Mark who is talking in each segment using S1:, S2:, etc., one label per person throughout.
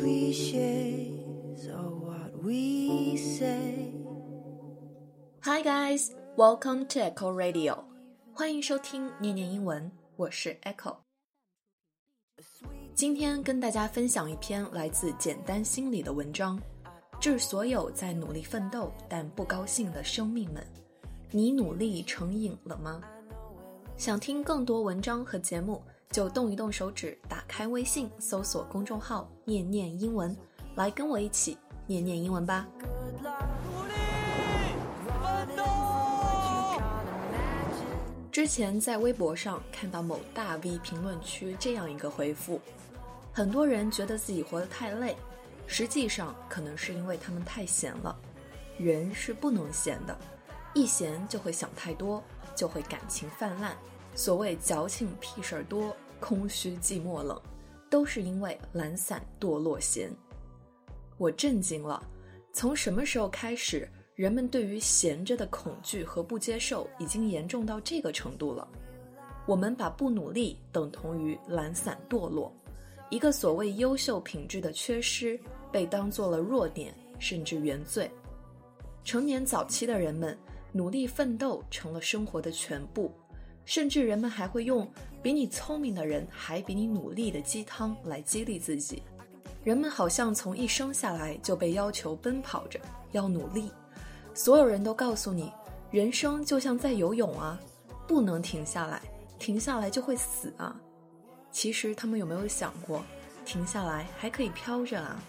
S1: cliches or what we say.
S2: Hi guys, welcome to Echo Radio. 欢迎收听念念英文，我是 Echo。今天跟大家分享一篇来自简单心理的文章，致所有在努力奋斗但不高兴的生命们：你努力成瘾了吗？想听更多文章和节目，就动一动手指，打开微信，搜索公众号“念念英文”，来跟我一起念念英文吧。之前在微博上看到某大 V 评论区这样一个回复：很多人觉得自己活得太累，实际上可能是因为他们太闲了。人是不能闲的，一闲就会想太多，就会感情泛滥。所谓矫情屁事儿多，空虚寂寞冷，都是因为懒散堕落闲。我震惊了，从什么时候开始？人们对于闲着的恐惧和不接受已经严重到这个程度了。我们把不努力等同于懒散堕落，一个所谓优秀品质的缺失被当做了弱点，甚至原罪。成年早期的人们努力奋斗成了生活的全部，甚至人们还会用“比你聪明的人还比你努力”的鸡汤来激励自己。人们好像从一生下来就被要求奔跑着，要努力。所有人都告诉你，人生就像在游泳啊，不能停下来，停下来就会死啊。其实他们有没有想过，停下来还可以飘着啊？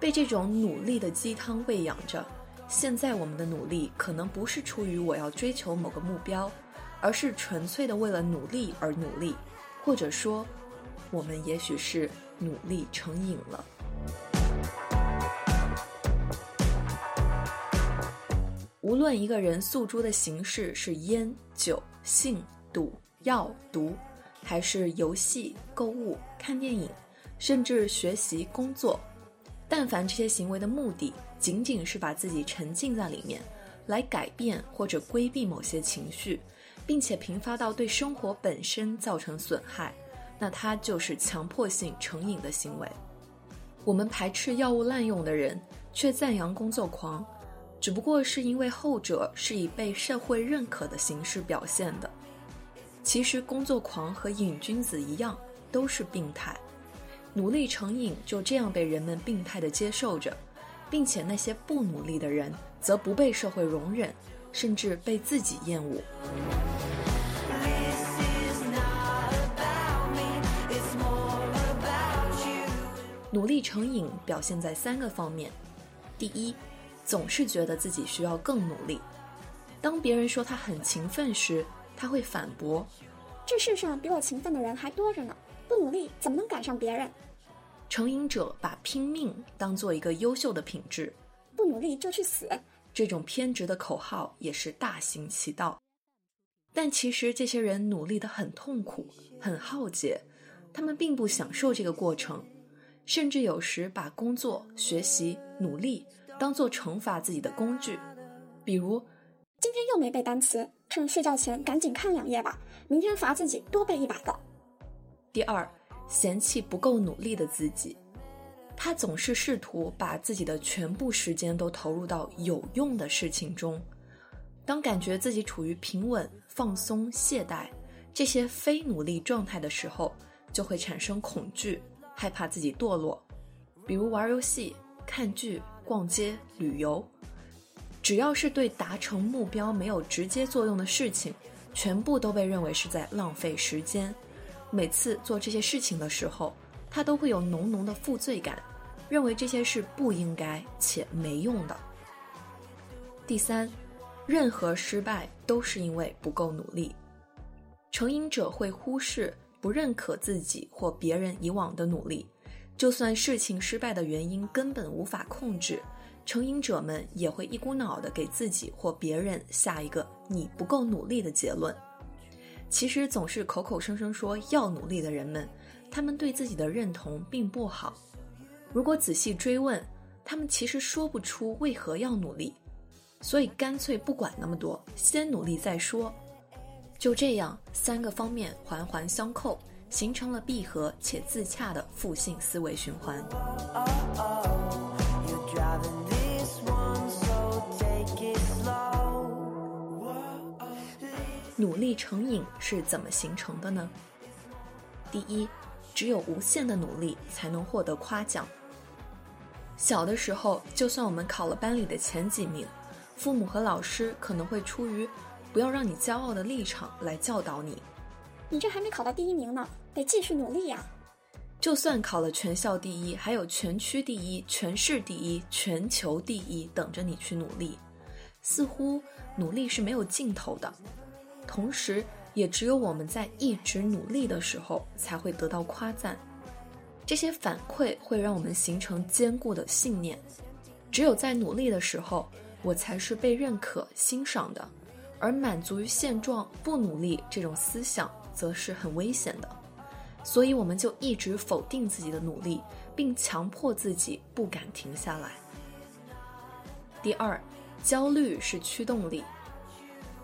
S2: 被这种努力的鸡汤喂养着，现在我们的努力可能不是出于我要追求某个目标，而是纯粹的为了努力而努力，或者说，我们也许是努力成瘾了。无论一个人诉诸的形式是烟酒性赌药毒，还是游戏、购物、看电影，甚至学习、工作，但凡这些行为的目的仅仅是把自己沉浸在里面，来改变或者规避某些情绪，并且频发到对生活本身造成损害，那它就是强迫性成瘾的行为。我们排斥药物滥用的人，却赞扬工作狂。只不过是因为后者是以被社会认可的形式表现的。其实，工作狂和瘾君子一样，都是病态。努力成瘾就这样被人们病态的接受着，并且那些不努力的人则不被社会容忍，甚至被自己厌恶。努力成瘾表现在三个方面：第一，总是觉得自己需要更努力。当别人说他很勤奋时，他会反驳：“
S3: 这世上比我勤奋的人还多着呢，不努力怎么能赶上别人？”
S2: 成瘾者把拼命当做一个优秀的品质，
S3: 不努力就去死。
S2: 这种偏执的口号也是大行其道。但其实这些人努力的很痛苦、很耗竭，他们并不享受这个过程，甚至有时把工作、学习、努力。当做惩罚自己的工具，比如
S3: 今天又没背单词，趁睡觉前赶紧看两页吧，明天罚自己多背一百个。
S2: 第二，嫌弃不够努力的自己，他总是试图把自己的全部时间都投入到有用的事情中，当感觉自己处于平稳、放松、懈怠这些非努力状态的时候，就会产生恐惧，害怕自己堕落，比如玩游戏、看剧。逛街、旅游，只要是对达成目标没有直接作用的事情，全部都被认为是在浪费时间。每次做这些事情的时候，他都会有浓浓的负罪感，认为这些是不应该且没用的。第三，任何失败都是因为不够努力。成瘾者会忽视、不认可自己或别人以往的努力。就算事情失败的原因根本无法控制，成瘾者们也会一股脑的给自己或别人下一个“你不够努力”的结论。其实，总是口口声声说要努力的人们，他们对自己的认同并不好。如果仔细追问，他们其实说不出为何要努力，所以干脆不管那么多，先努力再说。就这样，三个方面环环相扣。形成了闭合且自洽的负性思维循环。努力成瘾是怎么形成的呢？第一，只有无限的努力才能获得夸奖。小的时候，就算我们考了班里的前几名，父母和老师可能会出于不要让你骄傲的立场来教导你。
S3: 你这还没考到第一名呢，得继续努力呀、
S2: 就算考了全校第一，还有全区第一、全市第一、全球第一等着你去努力。似乎努力是没有尽头的，同时也只有我们在一直努力的时候才会得到夸赞。这些反馈会让我们形成坚固的信念：只有在努力的时候，我才是被认可、欣赏的，而满足于现状、不努力这种思想，则是很危险的。所以我们就一直否定自己的努力，并强迫自己不敢停下来。第二，焦虑是驱动力，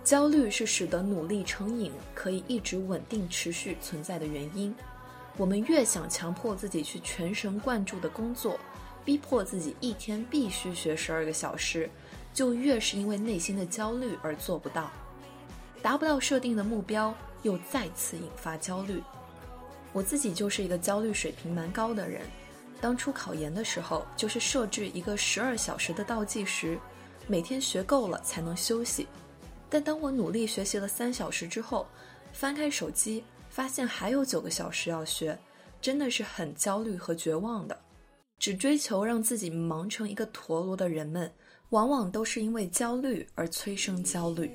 S2: 焦虑是使得努力成瘾可以一直稳定持续存在的原因。我们越想强迫自己去全神贯注的工作，逼迫自己一天必须学十二个小时，就越是因为内心的焦虑而做不到，达不到设定的目标，又再次引发焦虑。我自己就是一个焦虑水平蛮高的人。当初考研的时候，就是设置一个十二小时的倒计时，每天学够了才能休息。但当我努力学习了三小时之后，翻开手机，发现还有九个小时要学，真的是很焦虑和绝望的。只追求让自己忙成一个陀螺的人们，往往都是因为焦虑而催生焦虑。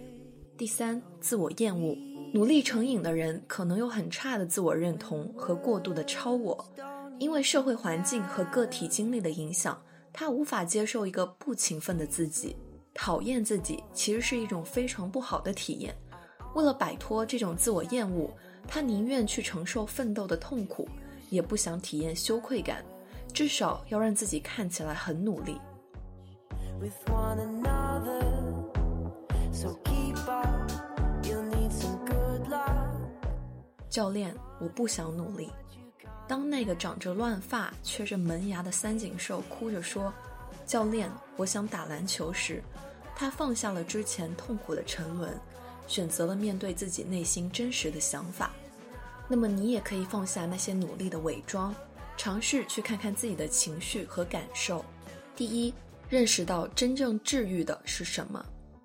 S2: 第三，自我厌恶。努力成瘾的人可能有很差的自我认同和过度的超我，因为社会环境和个体经历的影响，他无法接受一个不勤奋的自己。讨厌自己其实是一种非常不好的体验。为了摆脱这种自我厌恶，他宁愿去承受奋斗的痛苦，也不想体验羞愧感，至少要让自己看起来很努力。
S1: With one another. So keep up, you need some good luck.
S2: 教练，我不想努力。当那个长着乱发、缺着门牙的三井寿哭着说：“教练，我想打篮球”时，他放下了之前痛苦的沉沦，选择了面对自己内心真实的想法。那么，你也可以放下那些努力的伪装，尝试去看看自己的情绪和感受。第一，认识到真正治愈的是什么。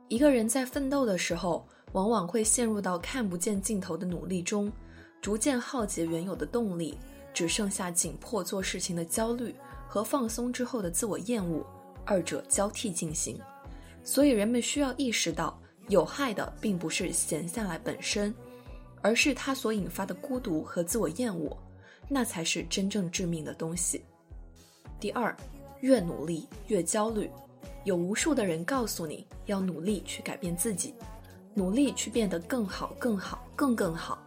S2: 一个人在奋斗的时候，往往会陷入到看不见尽头的努力中，逐渐耗竭原有的动力，只剩下紧迫做事情的焦虑和放松之后的自我厌恶，二者交替进行。所以，人们需要意识到，有害的并不是闲下来本身，而是它所引发的孤独和自我厌恶，那才是真正致命的东西。第二，越努力越焦虑。有无数的人告诉你要努力去改变自己，努力去变得更好、更好、更更好。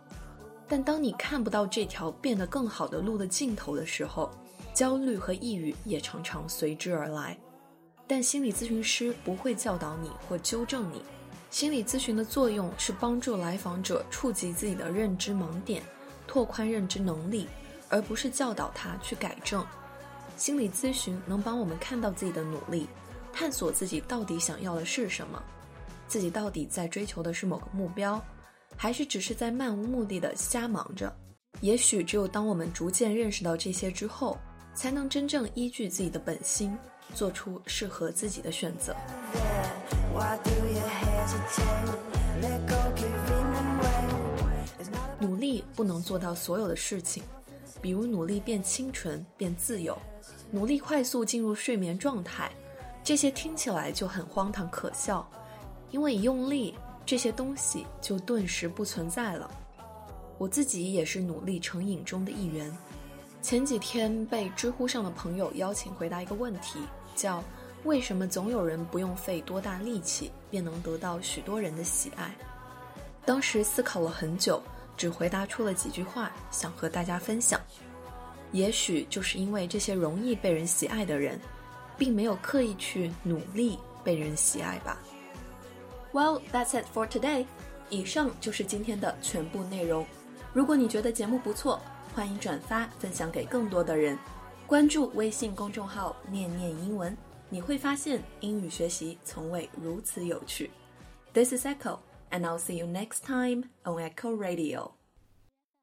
S2: 但当你看不到这条变得更好的路的尽头的时候，焦虑和抑郁也常常随之而来。但心理咨询师不会教导你或纠正你，心理咨询的作用是帮助来访者触及自己的认知盲点，拓宽认知能力，而不是教导他去改正。心理咨询能帮我们看到自己的努力。探索自己到底想要的是什么，自己到底在追求的是某个目标，还是只是在漫无目的的瞎忙着？也许只有当我们逐渐认识到这些之后，才能真正依据自己的本心，做出适合自己的选择。努力不能做到所有的事情，比如努力变清纯、变自由，努力快速进入睡眠状态。这些听起来就很荒唐可笑，因为一用力，这些东西就顿时不存在了。我自己也是努力成瘾中的一员。前几天被知乎上的朋友邀请回答一个问题，叫“为什么总有人不用费多大力气便能得到许多人的喜爱？”当时思考了很久，只回答出了几句话，想和大家分享。也许就是因为这些容易被人喜爱的人。并没有刻意去努力被人喜爱吧。Well, that's it for today. 以上就是今天的全部内容。如果你觉得节目不错，欢迎转发分享给更多的人。关注微信公众号“念念英文”，你会发现英语学习从未如此有趣。This is Echo, and I'll see you next time on Echo Radio.